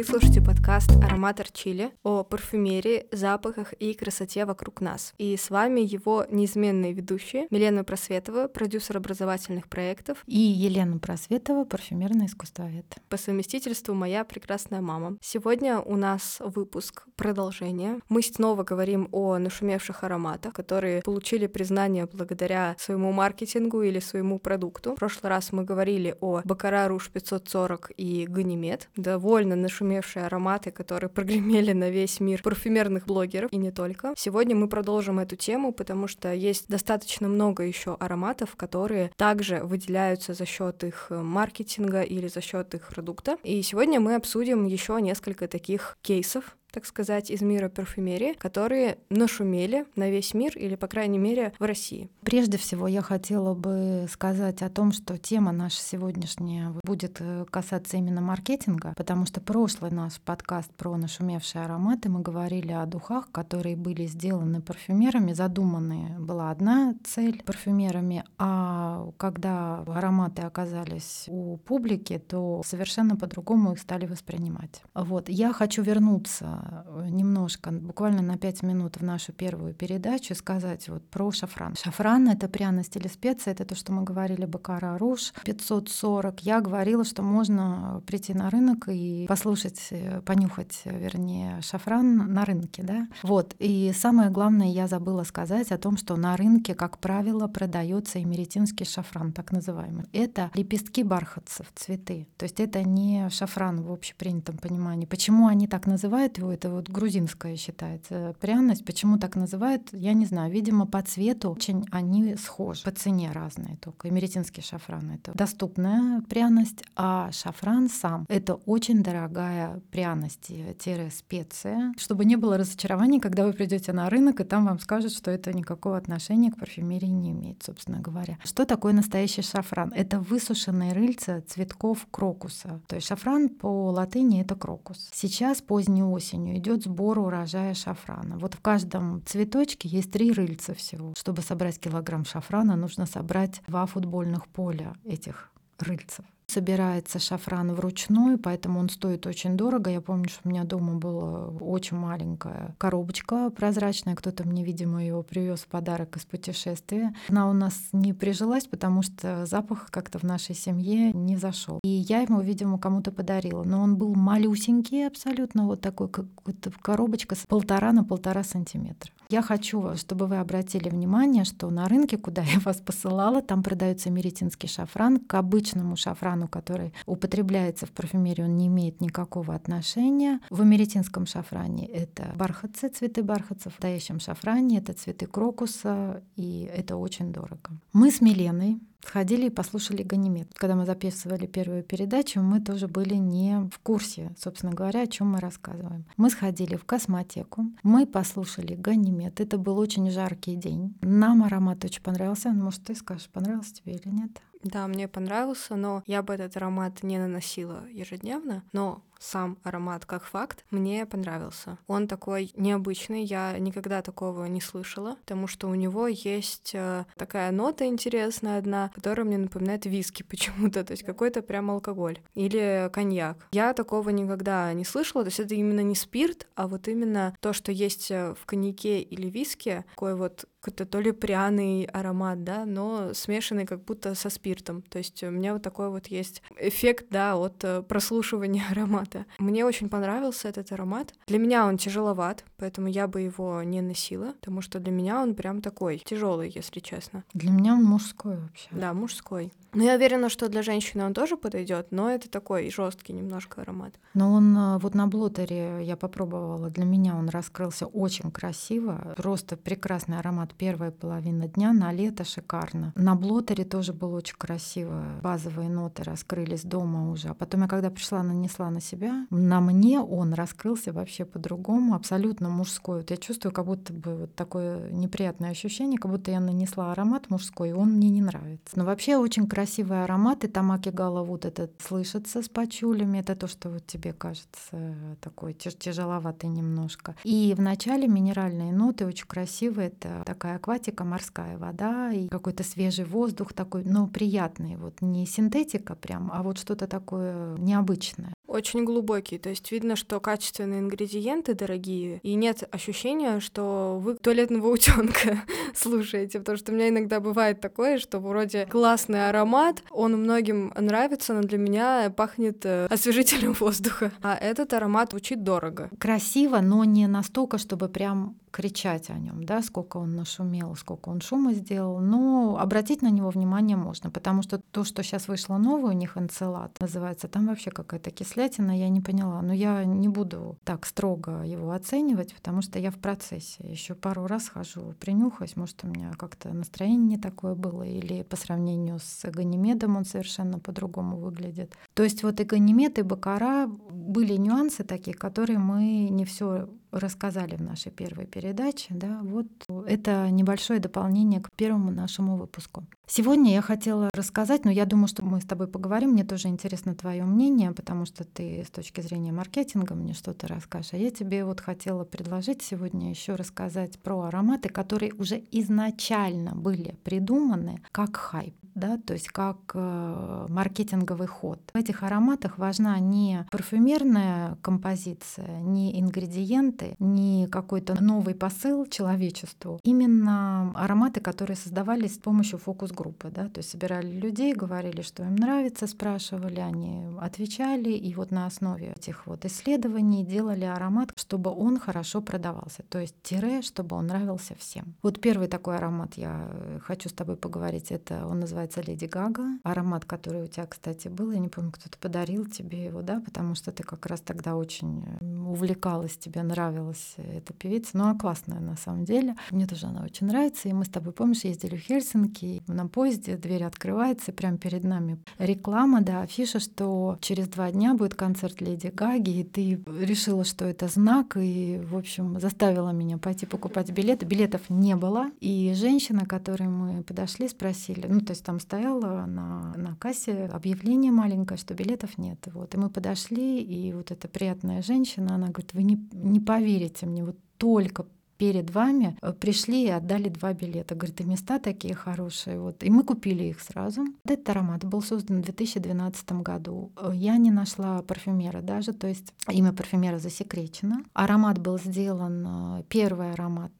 Вы слушаете подкаст «Ароматор Чили» о парфюмерии, запахах и красоте вокруг нас. И с вами его неизменные ведущие Милена Просветова, продюсер образовательных проектов, и Елена Просветова, парфюмерный искусствовед. По совместительству моя прекрасная мама. Сегодня у нас выпуск продолжение. Мы снова говорим о нашумевших ароматах, которые получили признание благодаря своему маркетингу или своему продукту. В прошлый раз мы говорили о Бакара Руш 540 и Ганимед. Довольно нашумевшие ароматы, которые прогремели на весь мир парфюмерных блогеров и не только. Сегодня мы продолжим эту тему, потому что есть достаточно много еще ароматов, которые также выделяются за счет их маркетинга или за счет их продукта. И сегодня мы обсудим еще несколько таких кейсов, так сказать, из мира парфюмерии, которые нашумели на весь мир или, по крайней мере, в России. Прежде всего, я хотела бы сказать о том, что тема наша сегодняшняя будет э, касаться именно маркетинга, потому что прошлый наш подкаст про нашумевшие ароматы мы говорили о духах, которые были сделаны парфюмерами, задуманные была одна цель парфюмерами, а когда ароматы оказались у публики, то совершенно по-другому их стали воспринимать. Вот, я хочу вернуться немножко, буквально на 5 минут в нашу первую передачу сказать вот про шафран. Шафран — это пряность или специя, это то, что мы говорили, бакара руж 540. Я говорила, что можно прийти на рынок и послушать, э, понюхать, вернее, шафран на рынке, да? Вот, и самое главное, я забыла сказать о том, что на рынке, как правило, продается эмеретинский шафран, так называемый. Это лепестки бархатцев, цветы. То есть это не шафран в общепринятом понимании. Почему они так называют его? Это вот грузинская считается пряность. Почему так называют, я не знаю. Видимо, по цвету очень они схожи. По цене разные только. Эмеретинский шафран — это доступная пряность, а шафран сам — это очень дорогая пряность, специя. Чтобы не было разочарований, когда вы придете на рынок, и там вам скажут, что это никакого отношения к парфюмерии не имеет, собственно говоря. Что такое настоящий шафран? Это высушенные рыльца цветков крокуса. То есть шафран по латыни — это крокус. Сейчас поздней осенью осенью идет сбор урожая шафрана. Вот в каждом цветочке есть три рыльца всего. Чтобы собрать килограмм шафрана, нужно собрать два футбольных поля этих рыльцев. Собирается шафран вручную, поэтому он стоит очень дорого. Я помню, что у меня дома была очень маленькая коробочка прозрачная. Кто-то мне, видимо, его привез в подарок из путешествия. Она у нас не прижилась, потому что запах как-то в нашей семье не зашел. И я ему, видимо, кому-то подарила. Но он был малюсенький абсолютно, вот такой, как коробочка с полтора на полтора сантиметра. Я хочу, чтобы вы обратили внимание, что на рынке, куда я вас посылала, там продается меретинский шафран. К обычному шафрану, который употребляется в парфюмерии, он не имеет никакого отношения. В америтинском шафране это бархатцы, цветы бархатцев. В настоящем шафране это цветы крокуса, и это очень дорого. Мы с Миленой сходили и послушали Ганимед. Когда мы записывали первую передачу, мы тоже были не в курсе, собственно говоря, о чем мы рассказываем. Мы сходили в космотеку, мы послушали Ганимед. Это был очень жаркий день. Нам аромат очень понравился. Может, ты скажешь, понравился тебе или нет? Да, мне понравился, но я бы этот аромат не наносила ежедневно, но сам аромат как факт мне понравился. Он такой необычный, я никогда такого не слышала, потому что у него есть э, такая нота интересная одна, которая мне напоминает виски почему-то, то есть какой-то прям алкоголь или коньяк. Я такого никогда не слышала, то есть это именно не спирт, а вот именно то, что есть э, в коньяке или виске, такой вот какой-то то ли пряный аромат, да, но смешанный как будто со спиртом. То есть у меня вот такой вот есть эффект, да, от э, прослушивания аромата. Мне очень понравился этот аромат. Для меня он тяжеловат, поэтому я бы его не носила, потому что для меня он прям такой тяжелый, если честно. Для меня он мужской вообще. Да, мужской. Ну, я уверена, что для женщины он тоже подойдет, но это такой жесткий немножко аромат. Но он э, вот на блотере я попробовала, для меня он раскрылся очень красиво, просто прекрасный аромат первая половина дня, на лето шикарно. На блотере тоже было очень красиво, базовые ноты раскрылись дома уже, а потом я когда пришла, нанесла на себя, на мне он раскрылся вообще по-другому, абсолютно мужской. Вот я чувствую, как будто бы вот такое неприятное ощущение, как будто я нанесла аромат мужской, и он мне не нравится. Но вообще очень красивые ароматы. Тамаки Гала вот этот слышится с пачулями. Это то, что вот тебе кажется такой тяжеловатый немножко. И в начале минеральные ноты очень красивые. Это такая акватика, морская вода и какой-то свежий воздух такой, но приятный. Вот не синтетика прям, а вот что-то такое необычное. Очень глубокий, то есть видно, что качественные ингредиенты дорогие, и нет ощущения, что вы туалетного утенка слушаете, потому что у меня иногда бывает такое, что вроде классный аромат, он многим нравится, но для меня пахнет э, освежителем воздуха, а этот аромат звучит дорого. Красиво, но не настолько, чтобы прям кричать о нем, да, сколько он нашумел, сколько он шума сделал, но обратить на него внимание можно, потому что то, что сейчас вышло новое у них энцелад называется, там вообще какая-то кислятина, я не поняла, но я не буду так строго его оценивать, потому что я в процессе, еще пару раз хожу, принюхаюсь, может у меня как-то настроение не такое было, или по сравнению с Ганимедом он совершенно по-другому выглядит. То есть вот и Ганимед, и Бакара были нюансы такие, которые мы не все рассказали в нашей первой передаче. Да, вот это небольшое дополнение к первому нашему выпуску. Сегодня я хотела рассказать, но я думаю, что мы с тобой поговорим. Мне тоже интересно твое мнение, потому что ты с точки зрения маркетинга мне что-то расскажешь. А я тебе вот хотела предложить сегодня еще рассказать про ароматы, которые уже изначально были придуманы как хайп да, то есть как э, маркетинговый ход. В этих ароматах важна не парфюмерная композиция, не ингредиенты, не какой-то новый посыл человечеству. Именно ароматы, которые создавались с помощью фокус-группы, да, то есть собирали людей, говорили, что им нравится, спрашивали, они отвечали, и вот на основе этих вот исследований делали аромат, чтобы он хорошо продавался, то есть тире, чтобы он нравился всем. Вот первый такой аромат я хочу с тобой поговорить, это он называется называется Леди Гага. Аромат, который у тебя, кстати, был, я не помню, кто-то подарил тебе его, да, потому что ты как раз тогда очень э, увлекалась, тебе нравилась эта певица. Ну, она классная на самом деле. Мне тоже она очень нравится. И мы с тобой, помнишь, ездили в Хельсинки, на поезде дверь открывается, прямо перед нами реклама, да, афиша, что через два дня будет концерт Леди Гаги, и ты решила, что это знак, и, в общем, заставила меня пойти покупать билеты. Билетов не было, и женщина, к которой мы подошли, спросили, ну, то есть там стояло на, на кассе объявление маленькое, что билетов нет. Вот. И мы подошли, и вот эта приятная женщина, она говорит, вы не, не поверите мне, вот только перед вами э, пришли и отдали два билета. Говорит, и места такие хорошие. Вот. И мы купили их сразу. Этот аромат был создан в 2012 году. Э, я не нашла парфюмера даже, то есть имя парфюмера засекречено. Аромат был сделан, э, первый аромат,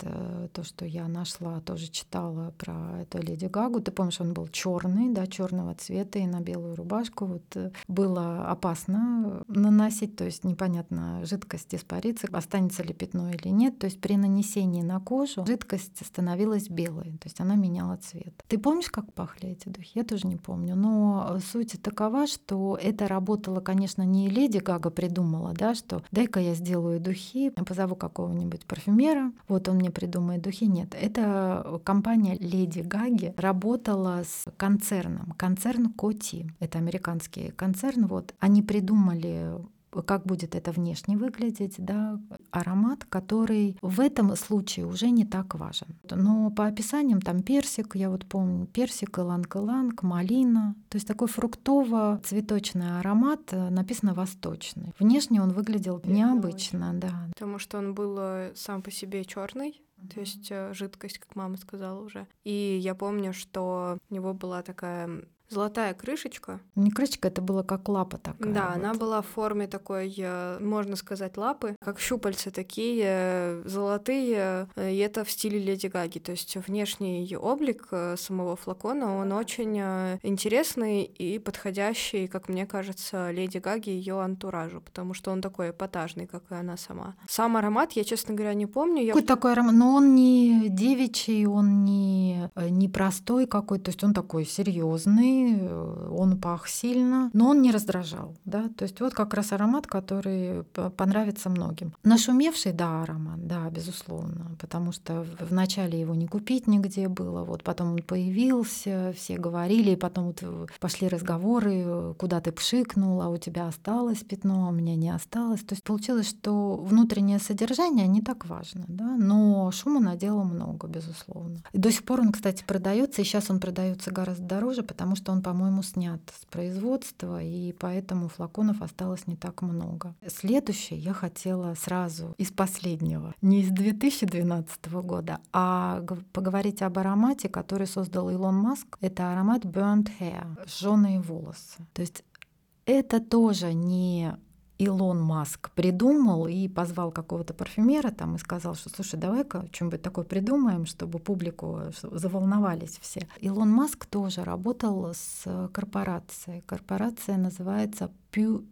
то, что я нашла, тоже читала про эту Леди Гагу. Ты помнишь, он был черный, да, черного цвета и на белую рубашку. Вот было опасно наносить, то есть непонятно, жидкость испарится, останется ли пятно или нет. То есть при нанесении нанесении на кожу жидкость становилась белой, то есть она меняла цвет. Ты помнишь, как пахли эти духи? Я тоже не помню, но суть такова, что это работало, конечно, не Леди Гага придумала, да, что дай-ка я сделаю духи, позову какого-нибудь парфюмера, вот он мне придумает духи. Нет, это компания Леди Гаги работала с концерном, концерн Коти, это американский концерн, вот они придумали как будет это внешне выглядеть, да, аромат, который в этом случае уже не так важен. Но по описаниям там персик, я вот помню, персик, иланг-иланг, малина, то есть такой фруктово-цветочный аромат, э, написано восточный. Внешне он выглядел необычно, да. Потому что он был э, сам по себе черный, то есть э, жидкость, как мама сказала уже. И я помню, что у него была такая золотая крышечка. Не крышечка, это было как лапа такая. Да, вот. она была в форме такой, э, можно сказать, лапы, как щупальца такие э, золотые, э, и это в стиле Леди Гаги. То есть внешний облик самого флакона, он очень интересный и подходящий, как мне кажется, Леди Гаги и ее антуражу, потому что он такой эпатажный, как и она сама. Сам аромат, я, честно говоря, не помню. Какой я... такой аромат? Но он не девичий, он не, не простой какой, то есть он такой серьезный, Э, он пах сильно, но он не раздражал. Да? То есть вот как раз аромат, который понравится многим. Нашумевший, да, аромат, да, безусловно, потому что вначале его не купить нигде было, вот потом он появился, все говорили, и потом вот пошли разговоры, куда ты пшикнул, а у тебя осталось пятно, а у меня не осталось. То есть получилось, что внутреннее содержание не так важно, да? но шума надело много, безусловно. И до сих пор он, кстати, продается, и сейчас он продается гораздо дороже, потому что он, по-моему, снят с производства, и поэтому флаконов осталось не так много. Следующий я хотела сразу из последнего, не из 2012 года, а поговорить об аромате, который создал Илон Маск. Это аромат Burnt Hair, жженые волосы. То есть это тоже не Илон Маск придумал и позвал какого-то парфюмера там и сказал, что слушай, давай-ка что-нибудь такое придумаем, чтобы публику заволновались все. Илон Маск тоже работал с корпорацией. Корпорация называется Pew,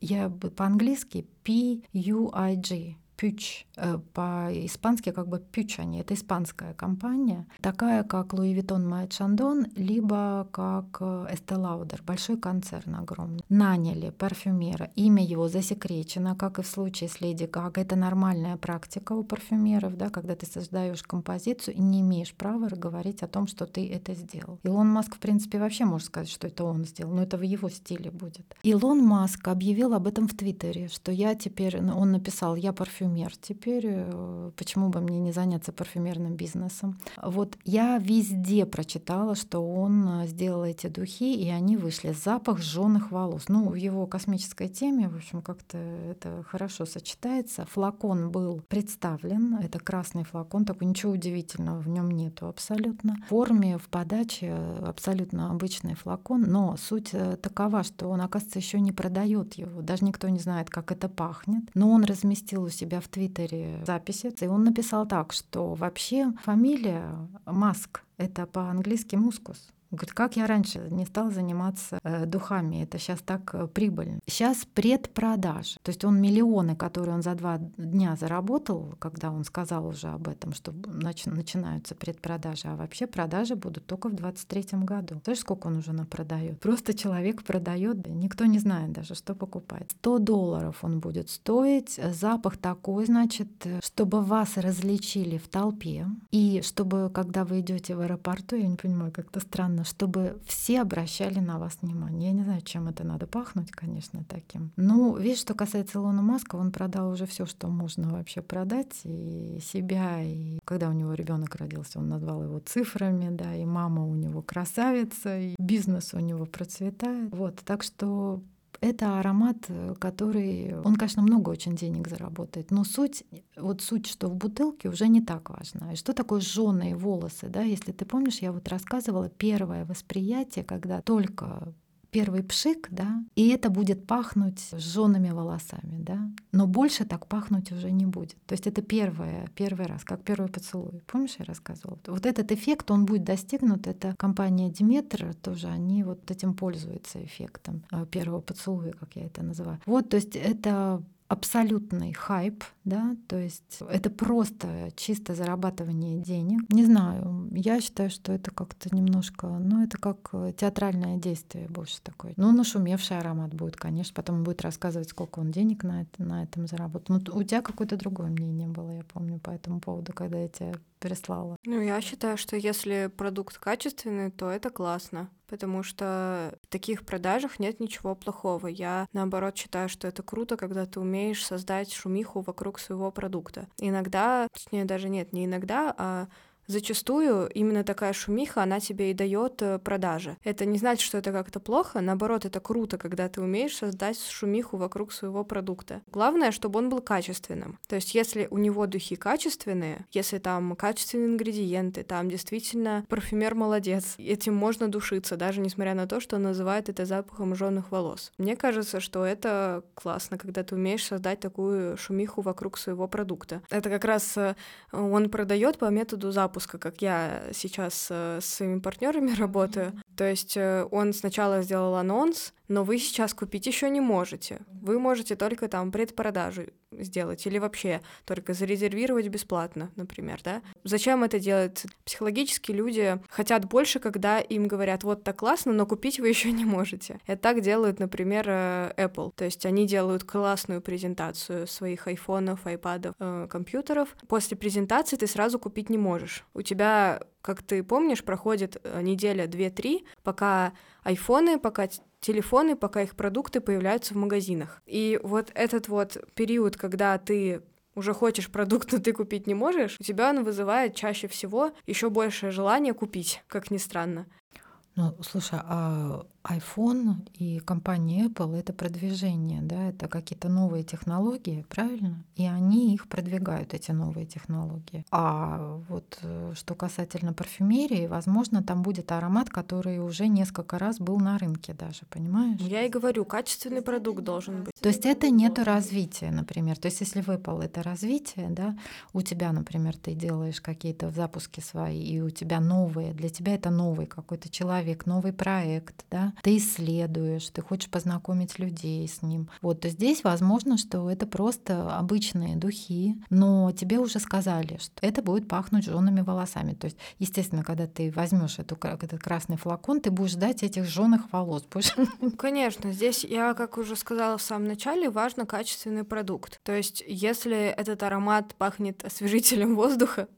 я по-английски P-U-I-G Пюч, э, по-испански как бы Пючани, это испанская компания, такая как Louis Vuitton Moet Chandon, либо как э, Lauder, большой концерн огромный. Наняли парфюмера, имя его засекречено, как и в случае с Леди Гага. Это нормальная практика у парфюмеров, да, когда ты создаешь композицию и не имеешь права говорить о том, что ты это сделал. Илон Маск, в принципе, вообще может сказать, что это он сделал, но это в его стиле будет. Илон Маск объявил об этом в Твиттере, что я теперь, он написал, я парфюмер парфюмер теперь, э, почему бы мне не заняться парфюмерным бизнесом? Вот я везде прочитала, что он э, сделал эти духи, и они вышли. Запах жженых волос. Ну, в его космической теме, в общем, как-то это хорошо сочетается. Флакон был представлен, это красный флакон, такой ничего удивительного в нем нету абсолютно. В форме, в подаче э, абсолютно обычный флакон, но суть такова, что он, оказывается, еще не продает его. Даже никто не знает, как это пахнет. Но он разместил у себя в Твиттере записи, и он написал так, что вообще фамилия Маск — это по-английски мускус. Говорит, как я раньше не стал заниматься э, духами, это сейчас так э, прибыльно. Сейчас предпродажа. То есть он миллионы, которые он за два дня заработал, когда он сказал уже об этом, что нач- начинаются предпродажи, а вообще продажи будут только в 2023 году. Знаешь, сколько он уже напродает? Просто человек продает, никто не знает даже, что покупать. 100 долларов он будет стоить, запах такой, значит, чтобы вас различили в толпе, и чтобы, когда вы идете в аэропорту, я не понимаю, как-то странно важно, чтобы все обращали на вас внимание. Я не знаю, чем это надо пахнуть, конечно, таким. Ну, видишь, что касается Илона Маска, он продал уже все, что можно вообще продать, и себя, и когда у него ребенок родился, он назвал его цифрами, да, и мама у него красавица, и бизнес у него процветает. Вот, так что это аромат, э, который, он, конечно, много очень денег заработает, но суть, вот суть, что в бутылке уже не так важна. И что такое жженые волосы, да? Если ты помнишь, я вот рассказывала первое восприятие, когда только первый пшик, да, и это будет пахнуть сжёными волосами, да, но больше так пахнуть уже не будет. То есть это первое, первый раз, как первый поцелуй. Помнишь, я рассказывала? Вот этот эффект, он будет достигнут. Это компания Диметр тоже, они вот этим пользуются эффектом э, первого поцелуя, как я это называю. Вот, то есть это абсолютный хайп, да, то есть это просто чисто зарабатывание денег. Не знаю, я считаю, что это как-то немножко, ну, это как э, театральное действие больше такое. Ну, нашумевший аромат будет, конечно, потом будет рассказывать, сколько он денег на, это, на этом заработал. Ну, у тебя какое-то другое мнение было, я помню, по этому поводу, когда я тебя переслала. Ну, я считаю, что если продукт качественный, то это классно потому что в таких продажах нет ничего плохого. Я, наоборот, считаю, что это круто, когда ты умеешь создать шумиху вокруг своего продукта. Иногда, точнее, даже нет, не иногда, а Зачастую именно такая шумиха, она тебе и дает э, продажи. Это не значит, что это как-то плохо, наоборот, это круто, когда ты умеешь создать шумиху вокруг своего продукта. Главное, чтобы он был качественным. То есть, если у него духи качественные, если там качественные ингредиенты, там действительно парфюмер молодец, этим можно душиться, даже несмотря на то, что он называет это запахом жженых волос. Мне кажется, что это классно, когда ты умеешь создать такую шумиху вокруг своего продукта. Это как раз э, он продает по методу запаха запуска, как я сейчас э, с своими партнерами работаю. То есть э, он сначала сделал анонс, но вы сейчас купить еще не можете. Вы можете только там предпродажу сделать или вообще только зарезервировать бесплатно, например, да? Зачем это делать? Психологически люди хотят больше, когда им говорят, вот так классно, но купить вы еще не можете. Это так делают, например, э, Apple. То есть они делают классную презентацию своих айфонов, айпадов, э, компьютеров. После презентации ты сразу купить не можешь. У тебя как ты помнишь, проходит э, неделя, две-три, пока айфоны, пока телефоны, пока их продукты появляются в магазинах. И вот этот вот период, когда ты уже хочешь продукт, но ты купить не можешь, у тебя он вызывает чаще всего еще большее желание купить, как ни странно. Ну, слушай, а iPhone и компания Apple — это продвижение, да, это какие-то новые технологии, правильно? И они их продвигают, эти новые технологии. А вот э, что касательно парфюмерии, возможно, там будет аромат, который уже несколько раз был на рынке даже, понимаешь? Я и говорю, качественный продукт должен быть. То есть это нету развития, например. То есть если в Apple это развитие, да, у тебя, например, ты делаешь какие-то запуски свои, и у тебя новые, для тебя это новый какой-то человек, новый проект, да, ты исследуешь, ты хочешь познакомить людей с ним. Вот, то здесь возможно, что это просто обычные духи, но тебе уже сказали, что это будет пахнуть жжеными волосами. То есть, естественно, когда ты возьмешь эту, этот красный флакон, ты будешь ждать этих жженых волос. Будешь... Конечно, здесь я, как уже сказала в самом начале, важно качественный продукт. То есть, если этот аромат пахнет освежителем воздуха,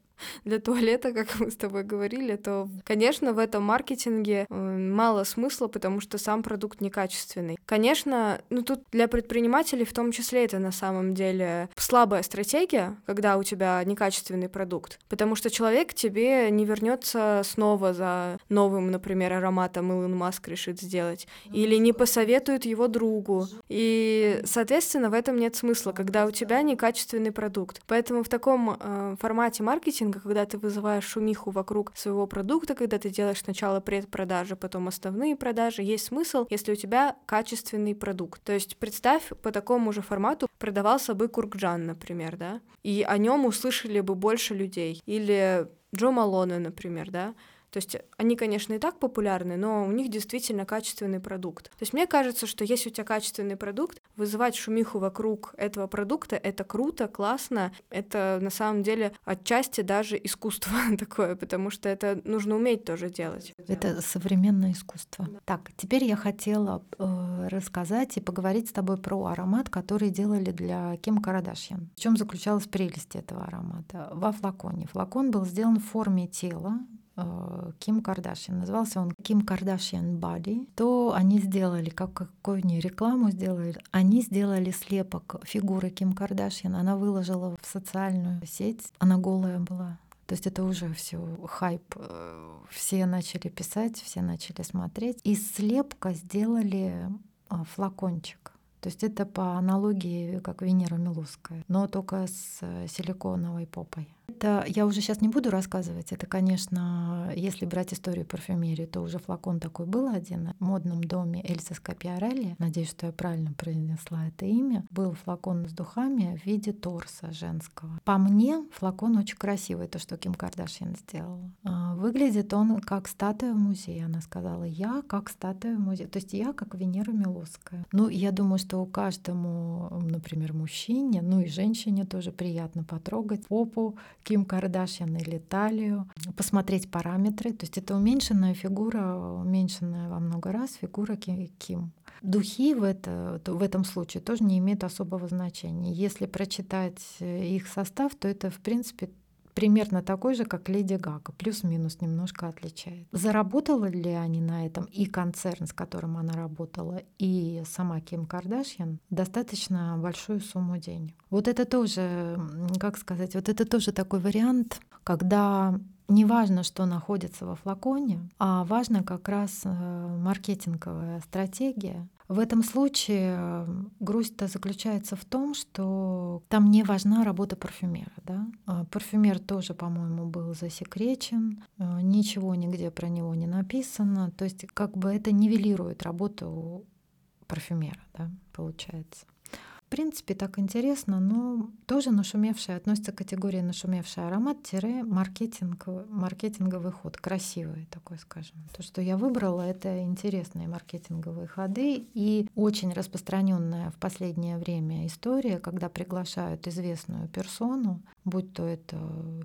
для туалета, как мы с тобой говорили, то, конечно, в этом маркетинге э, мало смысла, потому что сам продукт некачественный. Конечно, ну тут для предпринимателей в том числе это на самом деле слабая стратегия, когда у тебя некачественный продукт, потому что человек к тебе не вернется снова за новым, например, ароматом Илон Маск решит сделать, или не посоветует его другу. И, соответственно, в этом нет смысла, когда у тебя некачественный продукт. Поэтому в таком э, формате маркетинга маркетинга, когда ты вызываешь шумиху вокруг своего продукта, когда ты делаешь сначала предпродажи, потом основные продажи, есть смысл, если у тебя качественный продукт. То есть представь, по такому же формату продавался бы Куркджан, например, да, и о нем услышали бы больше людей. Или Джо Малоне, например, да, то есть они, конечно, и так популярны, но у них действительно качественный продукт. То есть мне кажется, что если у тебя качественный продукт, вызывать шумиху вокруг этого продукта — это круто, классно. Это на самом деле отчасти даже искусство такое, потому что это нужно уметь тоже делать. Это современное искусство. Так, теперь я хотела э, рассказать и поговорить с тобой про аромат, который делали для Ким Кардашьян. В чем заключалась прелесть этого аромата? Во флаконе. Флакон был сделан в форме тела, Ким Кардашьян. Назывался он Ким Кардашьян Body. То они сделали, как какую они рекламу сделали, они сделали слепок фигуры Ким Кардашьян. Она выложила в социальную сеть. Она голая была. То есть это уже все хайп. Э, все начали писать, все начали смотреть. Из слепка сделали э, флакончик. То есть это по аналогии, как Венера Милуская, но только с силиконовой попой. Это я уже сейчас не буду рассказывать. Это, конечно, если брать историю парфюмерии, то уже флакон такой был один в модном доме Эльса Скапиарелли. Надеюсь, что я правильно произнесла это имя. Был флакон с духами в виде торса женского. По мне, флакон очень красивый, то, что Ким Кардашьян сделала. Выглядит он как статуя в музее. Она сказала, я как статуя в музее. То есть я как Венера Милосская. Ну, я думаю, что у каждому, например, мужчине, ну и женщине тоже приятно потрогать попу Ким Кардашьян или талию, посмотреть параметры. То есть это уменьшенная фигура, уменьшенная во много раз фигура Ким. Духи в, это, в этом случае тоже не имеют особого значения. Если прочитать их состав, то это, в принципе, примерно такой же, как Леди Гага, плюс-минус немножко отличает. Заработала ли они на этом и концерн, с которым она работала, и сама Ким Кардашьян достаточно большую сумму денег. Вот это тоже, как сказать, вот это тоже такой вариант, когда не важно, что находится во флаконе, а важно как раз э, маркетинговая стратегия, в этом случае грусть-то заключается в том, что там не важна работа парфюмера. Да? А парфюмер тоже, по-моему, был засекречен, э, ничего нигде про него не написано. То есть как бы это нивелирует работу парфюмера, да, получается принципе, так интересно, но тоже нашумевший, относится к категории нашумевший аромат-маркетинг, маркетинговый ход, красивый такой, скажем. То, что я выбрала, это интересные маркетинговые ходы и очень распространенная в последнее время история, когда приглашают известную персону, будь то это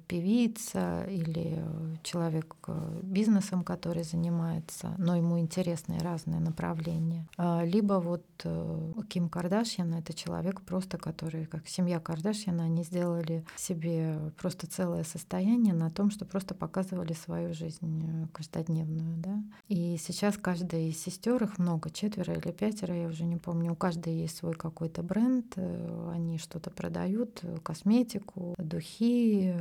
певица или человек бизнесом, который занимается, но ему интересны разные направления. А, либо вот э, Ким Кардашьян — это человек, просто, который, как семья Кардашьян, они сделали себе просто целое состояние на том, что просто показывали свою жизнь э, каждодневную. Да? И сейчас каждая из сестер, их много, четверо или пятеро, я уже не помню, у каждой есть свой какой-то бренд, э, они что-то продают, э, косметику, духи,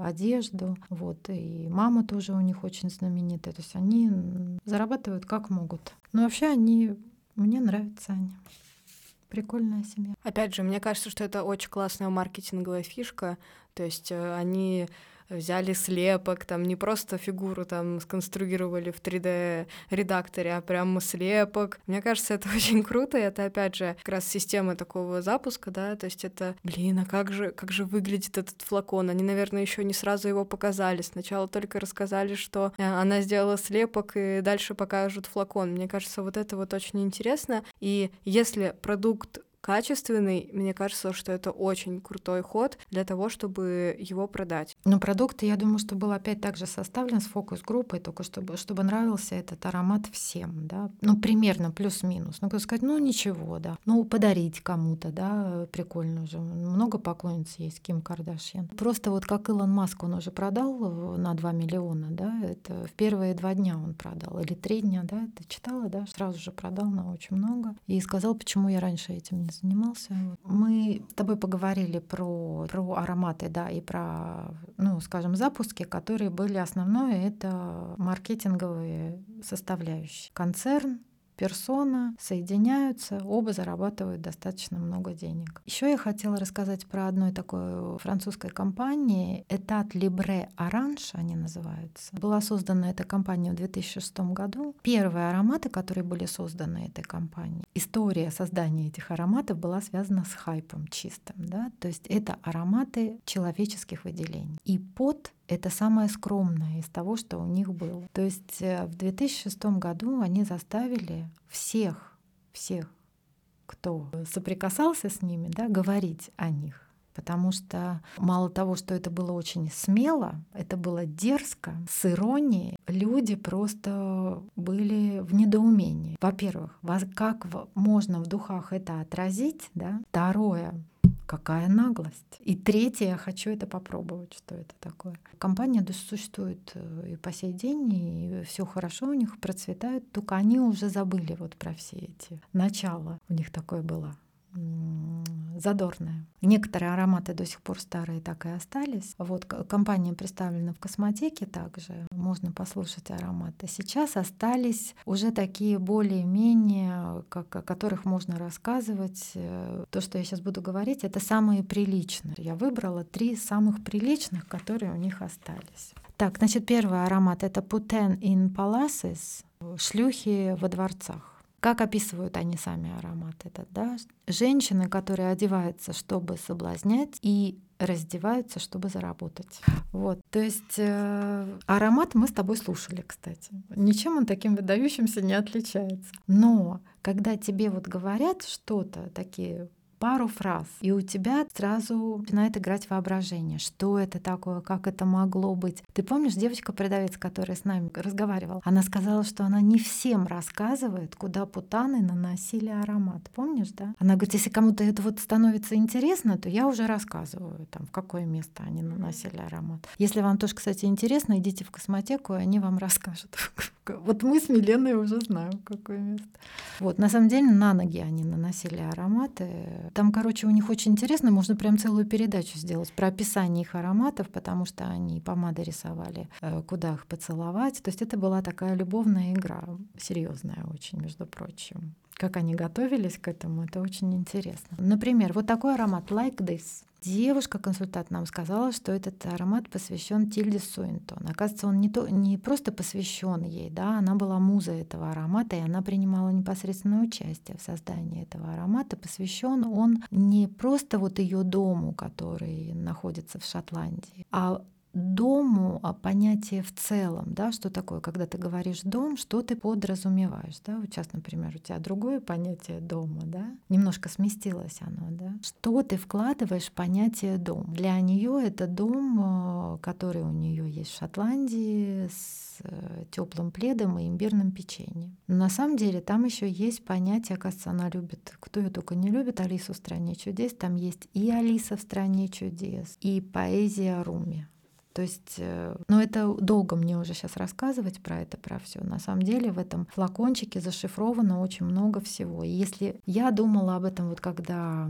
одежду. Вот. И мама тоже у них очень знаменитая. То есть они зарабатывают как могут. Но вообще они, мне нравятся они. Прикольная семья. Опять же, мне кажется, что это очень классная маркетинговая фишка. То есть э, они взяли слепок, там не просто фигуру там сконструировали в 3D редакторе, а прям слепок. Мне кажется, это очень круто, и это опять же как раз система такого запуска, да, то есть это, блин, а как же, как же выглядит этот флакон? Они, наверное, еще не сразу его показали, сначала только рассказали, что э, она сделала слепок, и дальше покажут флакон. Мне кажется, вот это вот очень интересно, и если продукт качественный, мне кажется, что это очень крутой ход для того, чтобы его продать. Но продукт, я думаю, что был опять также составлен с фокус-группой, только чтобы, чтобы нравился этот аромат всем, да, ну, примерно плюс-минус. Ну, сказать, ну, ничего, да, ну, подарить кому-то, да, прикольно уже. Много поклонниц есть Ким Кардашьян. Просто вот как Илон Маск, он уже продал на 2 миллиона, да, это в первые два дня он продал, или три дня, да, ты читала, да, сразу же продал на очень много. И сказал, почему я раньше этим не занимался. Мы с тобой поговорили про, про ароматы, да, и про, ну, скажем, запуски, которые были основное, это маркетинговые составляющие. Концерн, персона соединяются, оба зарабатывают достаточно много денег. Еще я хотела рассказать про одной такой французской компании, Этат Либре Оранж они называются. Была создана эта компания в 2006 году. Первые ароматы, которые были созданы этой компанией, история создания этих ароматов была связана с хайпом чистым. Да? То есть это ароматы человеческих выделений. И под это самое скромное из того, что у них было. То есть э, в 2006 году они заставили всех, всех, кто соприкасался с ними, да, говорить о них. Потому что мало того, что это было очень смело, это было дерзко, с иронией, люди просто были в недоумении. Во-первых, как можно в духах это отразить, да? Второе, Какая наглость. И третье, я хочу это попробовать, что это такое. Компания существует э, и по сей день, и все хорошо у них процветает, только они уже забыли вот про все эти начала. У них такое было задорная. Некоторые ароматы до сих пор старые так и остались. Вот компания представлена в космотеке также, можно послушать ароматы. Сейчас остались уже такие более-менее, как, о которых можно рассказывать. Э, то, что я сейчас буду говорить, это самые приличные. Я выбрала три самых приличных, которые у них остались. Так, значит, первый аромат это Puten in Palaces, шлюхи во дворцах. Как описывают они сами аромат этот, да? Женщины, которые одеваются, чтобы соблазнять, и раздеваются, чтобы заработать. Вот, то есть э, аромат мы с тобой слушали, кстати. Ничем он таким выдающимся не отличается. Но когда тебе вот говорят что-то, такие пару фраз, и у тебя сразу начинает играть воображение. Что это такое, как это могло быть? Ты помнишь девочка-продавец, которая с нами разговаривала? Она сказала, что она не всем рассказывает, куда путаны наносили аромат. Помнишь, да? Она говорит, если кому-то это вот становится интересно, то я уже рассказываю, там, в какое место они наносили аромат. Если вам тоже, кстати, интересно, идите в космотеку, и они вам расскажут. Вот мы с Миленой уже знаем, какое место. Вот, на самом деле на ноги они наносили ароматы. Там, короче, у них очень интересно, можно прям целую передачу сделать про описание их ароматов, потому что они помады рисовали, э, куда их поцеловать. То есть это была такая любовная игра, серьезная очень, между прочим. Как они готовились к этому, это очень интересно. Например, вот такой аромат Like This. Девушка-консультант нам сказала, что этот аромат посвящен Тильде Суинтон. Оказывается, он не, то, не просто посвящен ей, да, она была музой этого аромата, и она принимала непосредственное участие в создании этого аромата. Посвящен он не просто вот ее дому, который находится в Шотландии, а дому а понятие в целом, да, что такое, когда ты говоришь дом, что ты подразумеваешь, да, вот сейчас, например, у тебя другое понятие дома, да, немножко сместилось оно, да, что ты вкладываешь в понятие дом. Для нее это дом, э, который у нее есть в Шотландии с э, теплым пледом и имбирным печеньем. Но на самом деле там еще есть понятие, оказывается, она любит, кто ее только не любит, Алису в стране чудес, там есть и Алиса в стране чудес, и поэзия Руми. То есть, ну это долго мне уже сейчас рассказывать про это, про все. На самом деле в этом флакончике зашифровано очень много всего. И если я думала об этом вот когда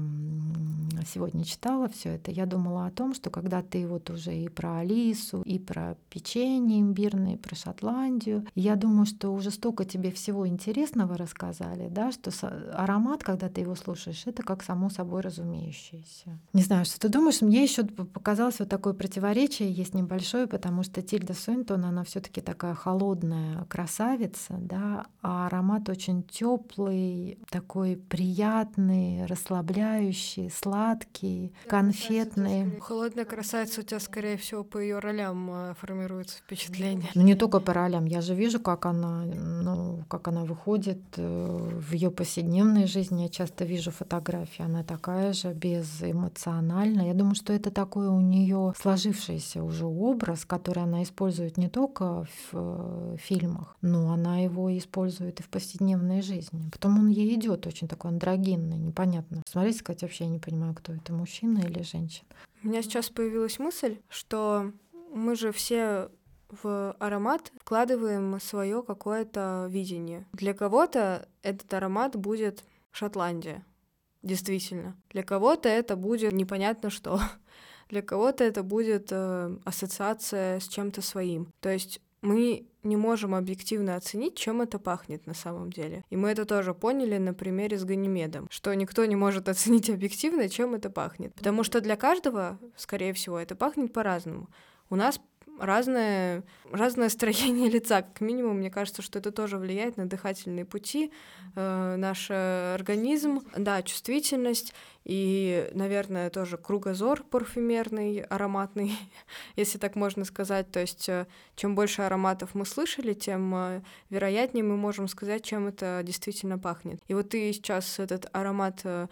сегодня читала все это, я думала о том, что когда ты вот уже и про Алису, и про печенье имбирное, и про Шотландию, я думаю, что уже столько тебе всего интересного рассказали, да, что аромат, когда ты его слушаешь, это как само собой разумеющееся. Не знаю, что ты думаешь, мне еще показалось вот такое противоречие есть небольшое, потому что Тильда Суинтон, она все таки такая холодная красавица, да, а аромат очень теплый, такой приятный, расслабляющий, сладкий, конфетный. Холодная красавица у тебя, скорее всего, по ее ролям э, формируется впечатление. Ну не только по ролям, я же вижу, как она, ну, как она выходит э, в ее повседневной жизни. Я часто вижу фотографии, она такая же, безэмоциональная. Я думаю, что это такое у нее сложившееся уже же образ, который она использует не только в э, фильмах, но она его использует и в повседневной жизни. Потом он ей идет очень такой андрогинный, непонятно. Смотрите, сказать, вообще я не понимаю, кто это, мужчина или женщина. У меня сейчас появилась мысль, что мы же все в аромат вкладываем свое какое-то видение. Для кого-то этот аромат будет Шотландия, действительно. Для кого-то это будет непонятно что. Для кого-то это будет э, ассоциация с чем-то своим. То есть мы не можем объективно оценить, чем это пахнет на самом деле. И мы это тоже поняли на примере с Ганимедом, что никто не может оценить объективно, чем это пахнет. Потому что для каждого, скорее всего, это пахнет по-разному. У нас разное, разное строение лица. Как минимум, мне кажется, что это тоже влияет на дыхательные пути, э, наш организм, да, чувствительность и, наверное, тоже кругозор парфюмерный, ароматный, если так можно сказать. То есть, э, чем больше ароматов мы слышали, тем э, вероятнее мы можем сказать, чем это действительно пахнет. И вот ты сейчас этот аромат э,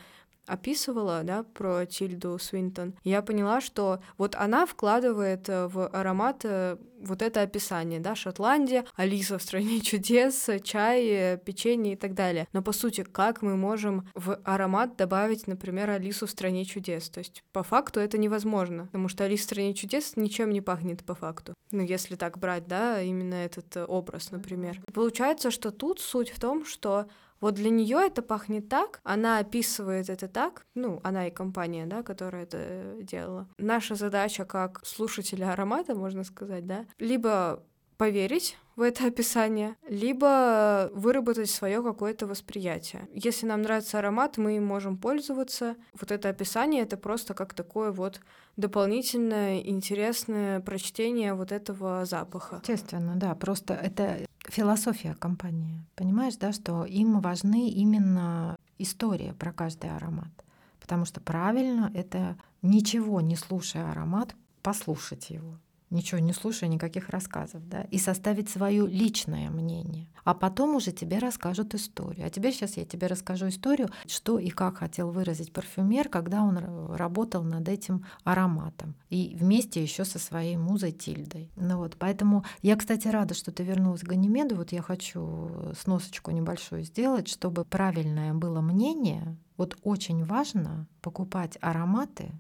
описывала, да, про Тильду Свинтон, я поняла, что вот она вкладывает э, в аромат э, вот это описание, да, Шотландия, Алиса в стране чудес, чай, печенье и так далее. Но по сути, как мы можем в аромат добавить, например, Алису в стране чудес? То есть по факту это невозможно, потому что Алиса в стране чудес ничем не пахнет по факту. Ну, если так брать, да, именно этот э, образ, например. Получается, что тут суть в том, что вот для нее это пахнет так, она описывает это так, ну, она и компания, да, которая это делала. Наша задача как слушателя аромата, можно сказать, да, либо поверить в это описание, либо выработать свое какое-то восприятие. Если нам нравится аромат, мы им можем пользоваться. Вот это описание это просто как такое вот дополнительное интересное прочтение вот этого запаха. Естественно, да. Просто это философия компании. Понимаешь, да, что им важны именно история про каждый аромат. Потому что правильно это ничего не слушая аромат, послушать его ничего не слушая, никаких рассказов, да, и составить свое личное мнение. А потом уже тебе расскажут историю. А теперь сейчас я тебе расскажу историю, что и как хотел выразить парфюмер, когда он работал над этим ароматом. И вместе еще со своей музой Тильдой. Ну вот, поэтому я, кстати, рада, что ты вернулась к Ганимеду. Вот я хочу сносочку небольшую сделать, чтобы правильное было мнение. Вот очень важно покупать ароматы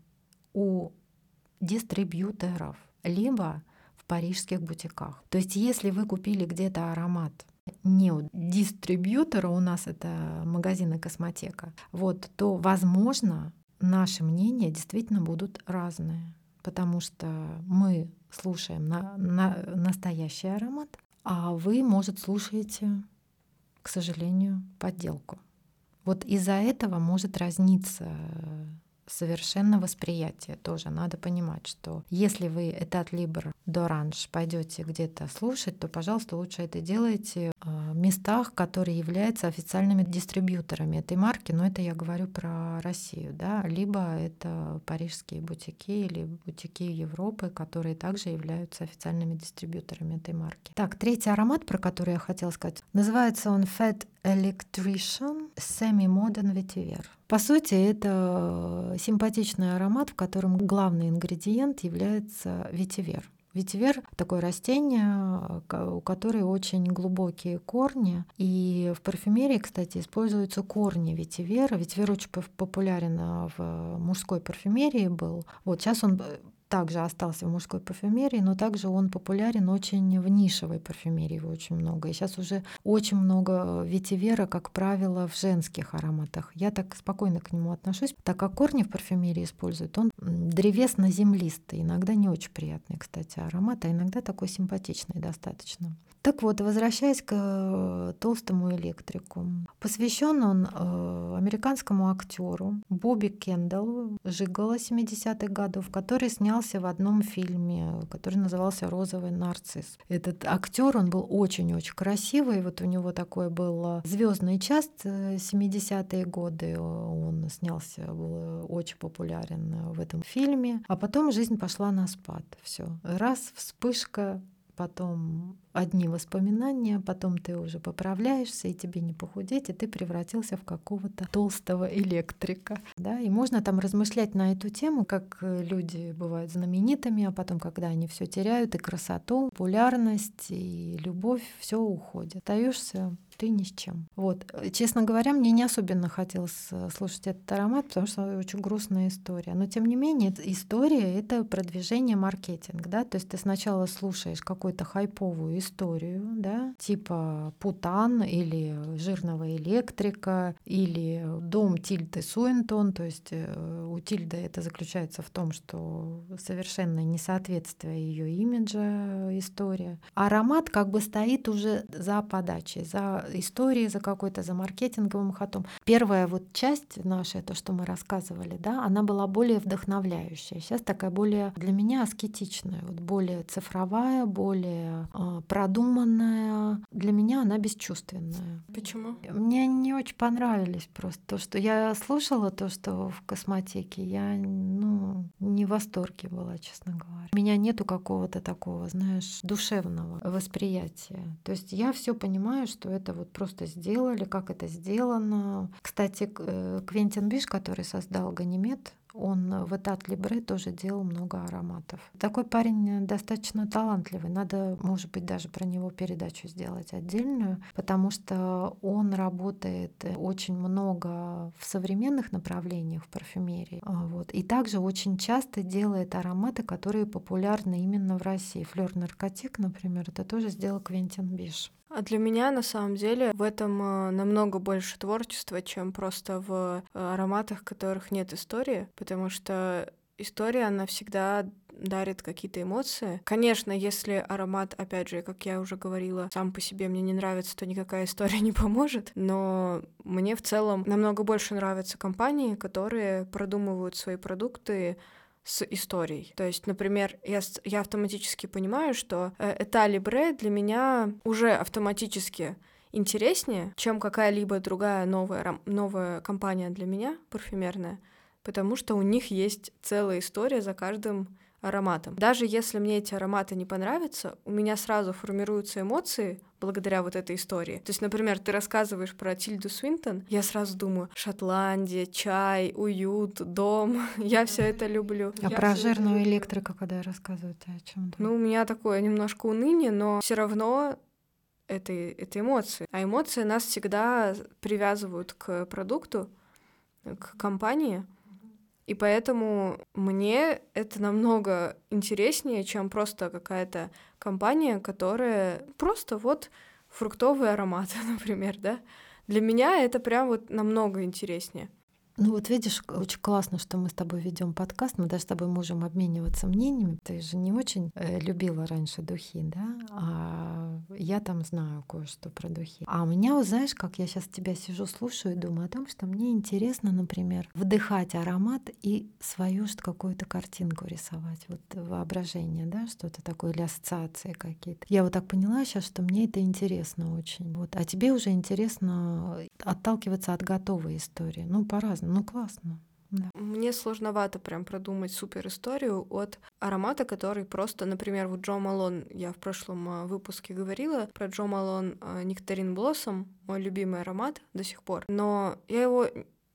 у дистрибьюторов либо в парижских бутиках. То есть если вы купили где-то аромат не у дистрибьютора, у нас это магазины космотека, вот, то, возможно, наши мнения действительно будут разные, потому что мы слушаем на, на настоящий аромат, а вы, может, слушаете, к сожалению, подделку. Вот из-за этого может разниться совершенно восприятие тоже. Надо понимать, что если вы этот Либр до Ранж пойдете где-то слушать, то, пожалуйста, лучше это делайте э, местах, которые являются официальными дистрибьюторами этой марки, но это я говорю про Россию, да, либо это парижские бутики или бутики Европы, которые также являются официальными дистрибьюторами этой марки. Так, третий аромат, про который я хотела сказать, называется он Fat Electrician Semi-Modern Vetiver. По сути, это симпатичный аромат, в котором главный ингредиент является ветивер. Ветивер — такое растение, у которого очень глубокие корни. И в парфюмерии, кстати, используются корни ветивера. Ветивер очень популярен а, в мужской парфюмерии был. Вот сейчас он также остался в мужской парфюмерии, но также он популярен очень в нишевой парфюмерии, его очень много. И сейчас уже очень много ветивера, как правило, в женских ароматах. Я так спокойно к нему отношусь, так как корни в парфюмерии используют. Он древесно-землистый, иногда не очень приятный, кстати, аромат, а иногда такой симпатичный достаточно. Так вот, возвращаясь к э, толстому электрику, посвящен он э, американскому актеру Бобби Кендаллу, Жигала 70-х годов, который снялся в одном фильме, который назывался «Розовый нарцисс». Этот актер, он был очень-очень красивый, вот у него такой был звездный час 70-е годы, он снялся, был очень популярен в этом фильме, а потом жизнь пошла на спад, все, раз, вспышка, потом одни воспоминания, потом ты уже поправляешься, и тебе не похудеть, и ты превратился в какого-то толстого электрика. Да? И можно там размышлять на эту тему, как э, люди бывают знаменитыми, а потом, когда они все теряют, и красоту, популярность, и любовь, все уходит. Остаешься ты ни с чем. Вот. Честно говоря, мне не особенно хотелось э, слушать этот аромат, потому что очень грустная история. Но тем не менее, история — это продвижение маркетинг, да, то есть ты сначала слушаешь какую-то хайповую историю, да, типа Путан или жирного электрика или дом Тильды Суинтон, то есть э, у Тильды это заключается в том, что совершенно несоответствие ее имиджа история. Аромат как бы стоит уже за подачей, за историей, за какой-то, за маркетинговым ходом. Первая вот часть наша, то, что мы рассказывали, да, она была более вдохновляющая. Сейчас такая более для меня аскетичная, вот более цифровая, более э, продуманная. Для меня она бесчувственная. Почему? Мне не очень понравились просто то, что я слушала, то, что в космотеке, я ну, не в восторге была, честно говоря. У меня нету какого-то такого, знаешь, душевного восприятия. То есть я все понимаю, что это вот просто сделали, как это сделано. Кстати, э, Квентин Биш, который создал Ганимед, он в Этат Либре тоже делал много ароматов. Такой парень достаточно талантливый. Надо, может быть, даже про него передачу сделать отдельную, потому что он работает очень много в современных направлениях в парфюмерии. А, вот. И также очень часто делает ароматы, которые популярны именно в России. Флер наркотик, например, это тоже сделал Квентин Биш. А для меня на самом деле в этом э, намного больше творчества, чем просто в э, ароматах, которых нет истории, потому что история, она всегда дарит какие-то эмоции. Конечно, если аромат, опять же, как я уже говорила, сам по себе мне не нравится, то никакая история не поможет. Но мне в целом намного больше нравятся компании, которые продумывают свои продукты с историей. То есть, например, я, я автоматически понимаю, что э, это Либре для меня уже автоматически интереснее, чем какая-либо другая новая, новая компания для меня, парфюмерная, потому что у них есть целая история за каждым ароматом. Даже если мне эти ароматы не понравятся, у меня сразу формируются эмоции благодаря вот этой истории. То есть, например, ты рассказываешь про Тильду Свинтон, я сразу думаю, Шотландия, чай, уют, дом, я все это люблю. А я про жирную электрику, когда я рассказываю, ты о чем? Ну, у меня такое немножко уныние, но все равно это, это эмоции. А эмоции нас всегда привязывают к продукту, к компании. И поэтому мне это намного интереснее, чем просто какая-то компания, которая просто вот фруктовый аромат, например, да. Для меня это прям вот намного интереснее. Ну вот видишь, очень классно, что мы с тобой ведем подкаст, мы даже с тобой можем обмениваться мнениями. Ты же не очень э, любила раньше духи, да? А я там знаю кое-что про духи. А у меня, вот, знаешь, как я сейчас тебя сижу, слушаю и думаю о том, что мне интересно, например, вдыхать аромат и свою что какую-то картинку рисовать, вот воображение, да, что-то такое или ассоциации какие-то. Я вот так поняла сейчас, что мне это интересно очень. Вот. А тебе уже интересно отталкиваться от готовой истории. Ну, по-разному. Ну, классно. Да. Мне сложновато прям продумать супер историю от аромата, который просто, например, вот Джо Малон, я в прошлом а, выпуске говорила про Джо Малон Нектарин Блоссом, мой любимый аромат до сих пор, но я его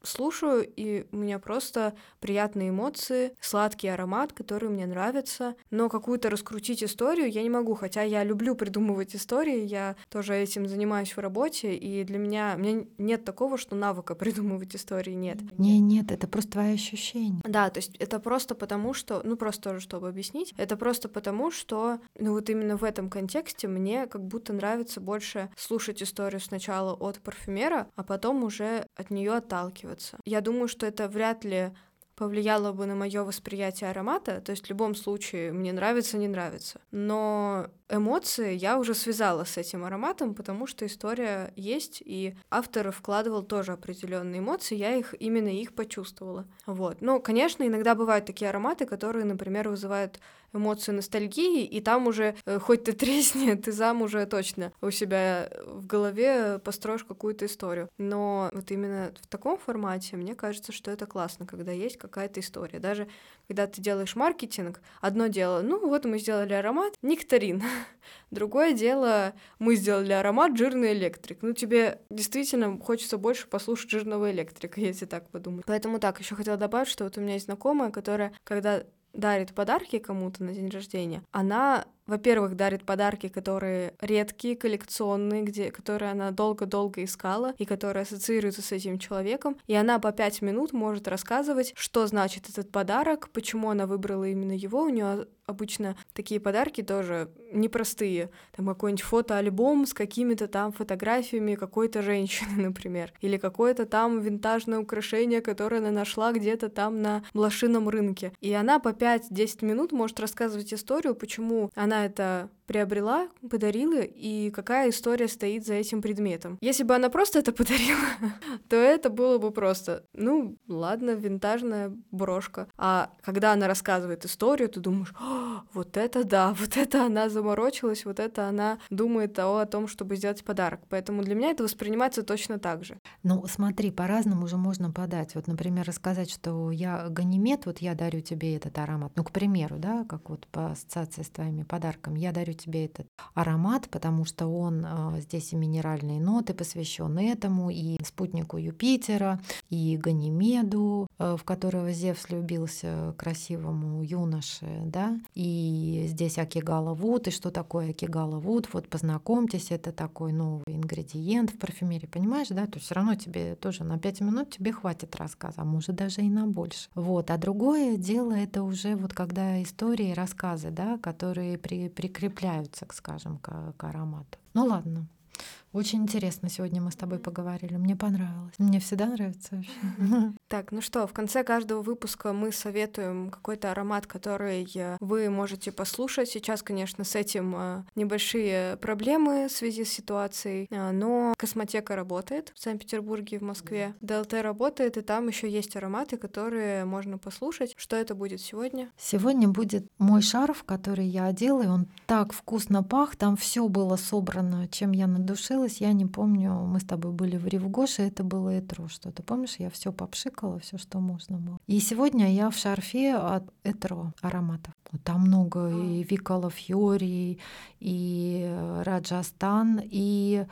слушаю, и у меня просто приятные эмоции, сладкий аромат, который мне нравится, но какую-то раскрутить историю я не могу, хотя я люблю придумывать истории, я тоже этим занимаюсь в работе, и для меня, у меня нет такого, что навыка придумывать истории нет. Не, нет, это просто твои ощущения. Да, то есть это просто потому, что, ну просто тоже, чтобы объяснить, это просто потому, что, ну вот именно в этом контексте мне как будто нравится больше слушать историю сначала от парфюмера, а потом уже от нее отталкиваться отталкиваться. Я думаю, что это вряд ли повлияло бы на мое восприятие аромата. То есть в любом случае мне нравится, не нравится. Но эмоции я уже связала с этим ароматом, потому что история есть, и автор вкладывал тоже определенные эмоции, я их именно их почувствовала. Вот. Но, конечно, иногда бывают такие ароматы, которые, например, вызывают эмоцию ностальгии, и там уже, э, хоть ты тресни, ты сам уже точно у себя в голове построишь какую-то историю. Но вот именно в таком формате мне кажется, что это классно, когда есть какая-то история. Даже когда ты делаешь маркетинг, одно дело, ну вот мы сделали аромат нектарин, другое дело, мы сделали аромат жирный электрик. Ну тебе действительно хочется больше послушать жирного электрика, если так подумать. Поэтому так, еще хотела добавить, что вот у меня есть знакомая, которая, когда дарит подарки кому-то на день рождения, она во-первых, дарит подарки, которые редкие, коллекционные, где, которые она долго-долго искала и которые ассоциируются с этим человеком. И она по пять минут может рассказывать, что значит этот подарок, почему она выбрала именно его. У нее обычно такие подарки тоже непростые. Там какой-нибудь фотоальбом с какими-то там фотографиями какой-то женщины, например. Или какое-то там винтажное украшение, которое она нашла где-то там на блошином рынке. И она по 5-10 минут может рассказывать историю, почему она это приобрела, подарила, и какая история стоит за этим предметом. Если бы она просто это подарила, то это было бы просто, ну, ладно, винтажная брошка. А когда она рассказывает историю, ты думаешь, вот это да, вот это она заморочилась, вот это она думает о, о том, чтобы сделать подарок. Поэтому для меня это воспринимается точно так же. Ну, смотри, по-разному уже можно подать. Вот, например, рассказать, что я ганимед, вот я дарю тебе этот аромат. Ну, к примеру, да, как вот по ассоциации с твоими подарками. Я дарю тебе этот аромат, потому что он а, здесь и минеральные ноты посвящен этому, и спутнику Юпитера, и Ганимеду, а, в которого Зевс любился красивому юноше, да, и здесь Акигала Вуд, и что такое Акигала Вуд, вот познакомьтесь, это такой новый ингредиент в парфюмерии, понимаешь, да, то все равно тебе тоже на 5 минут тебе хватит рассказа, а может даже и на больше. Вот, а другое дело это уже вот когда истории, рассказы, да, которые при, прикрепляются, скажем, к, к аромату. Ну ладно, очень интересно сегодня мы с тобой поговорили. Мне понравилось. Мне всегда нравится вообще. Так, ну что, в конце каждого выпуска мы советуем какой-то аромат, который э, вы можете послушать. Сейчас, конечно, с этим э, небольшие проблемы в связи с ситуацией, э, но космотека работает в Санкт-Петербурге, в Москве. ДЛТ работает, и там еще есть ароматы, которые можно послушать. Что это будет сегодня? Сегодня будет мой шарф, который я одела, и он так вкусно пах, там все было собрано, чем я надушила случилось, я не помню, мы с тобой были в Ривгоше, это было Этро что-то. Помнишь, я все попшикала, все, что можно было. И сегодня я в шарфе от Этро ароматов. Там много и Викола Фьори, и Раджастан, и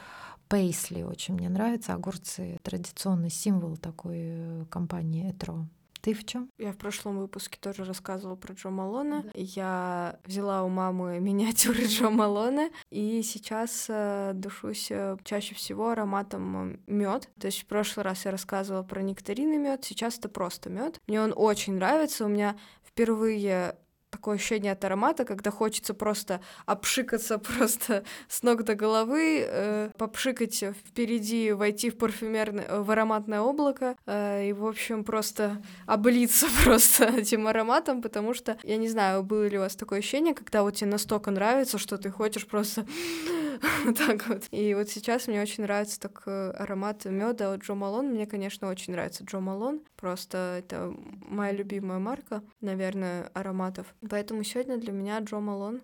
Пейсли очень мне нравится. Огурцы — традиционный символ такой э, компании Этро. Ты в чем? Я в прошлом выпуске тоже рассказывала про Джо Малона. Да. Я взяла у мамы миниатюры Джо Малона, и сейчас э, душусь э, чаще всего ароматом мед. То есть в прошлый раз я рассказывала про нектаринный мед, сейчас это просто мед. Мне он очень нравится. У меня впервые такое ощущение от аромата, когда хочется просто обшикаться просто с ног до головы, э, попшикать впереди, войти в парфюмерное, в ароматное облако э, и, в общем, просто облиться просто этим ароматом, потому что, я не знаю, было ли у вас такое ощущение, когда вот тебе настолько нравится, что ты хочешь просто так вот. И вот сейчас мне очень нравится так э, аромат меда от Джо Малон. Мне, конечно, очень нравится Джо Малон. Просто это моя любимая марка, наверное, ароматов. Поэтому сегодня для меня Джо Малон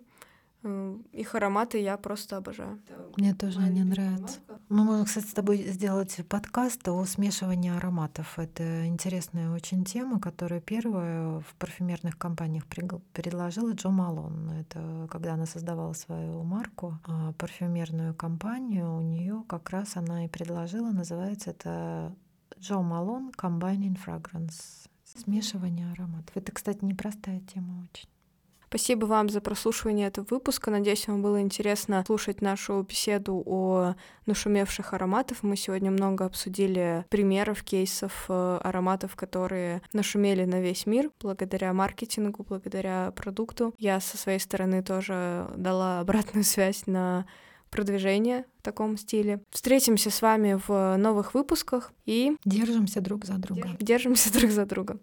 их ароматы я просто обожаю. Мне тоже они нравятся. Мы можем, кстати, с тобой сделать подкаст о смешивании ароматов. Это интересная очень тема, которую первая в парфюмерных компаниях предложила Джо Малон. Это когда она создавала свою марку, а, парфюмерную компанию, у нее как раз она и предложила, называется это Джо Малон Combining Fragrance. Смешивание ароматов. Это, кстати, непростая тема очень. Спасибо вам за прослушивание этого выпуска. Надеюсь, вам было интересно слушать нашу беседу о нашумевших ароматах. Мы сегодня много обсудили примеров, кейсов э, ароматов, которые нашумели на весь мир благодаря маркетингу, благодаря продукту. Я со своей стороны тоже дала обратную связь на продвижение в таком стиле. Встретимся с вами в новых выпусках и держимся друг за друга. Держимся друг за друга.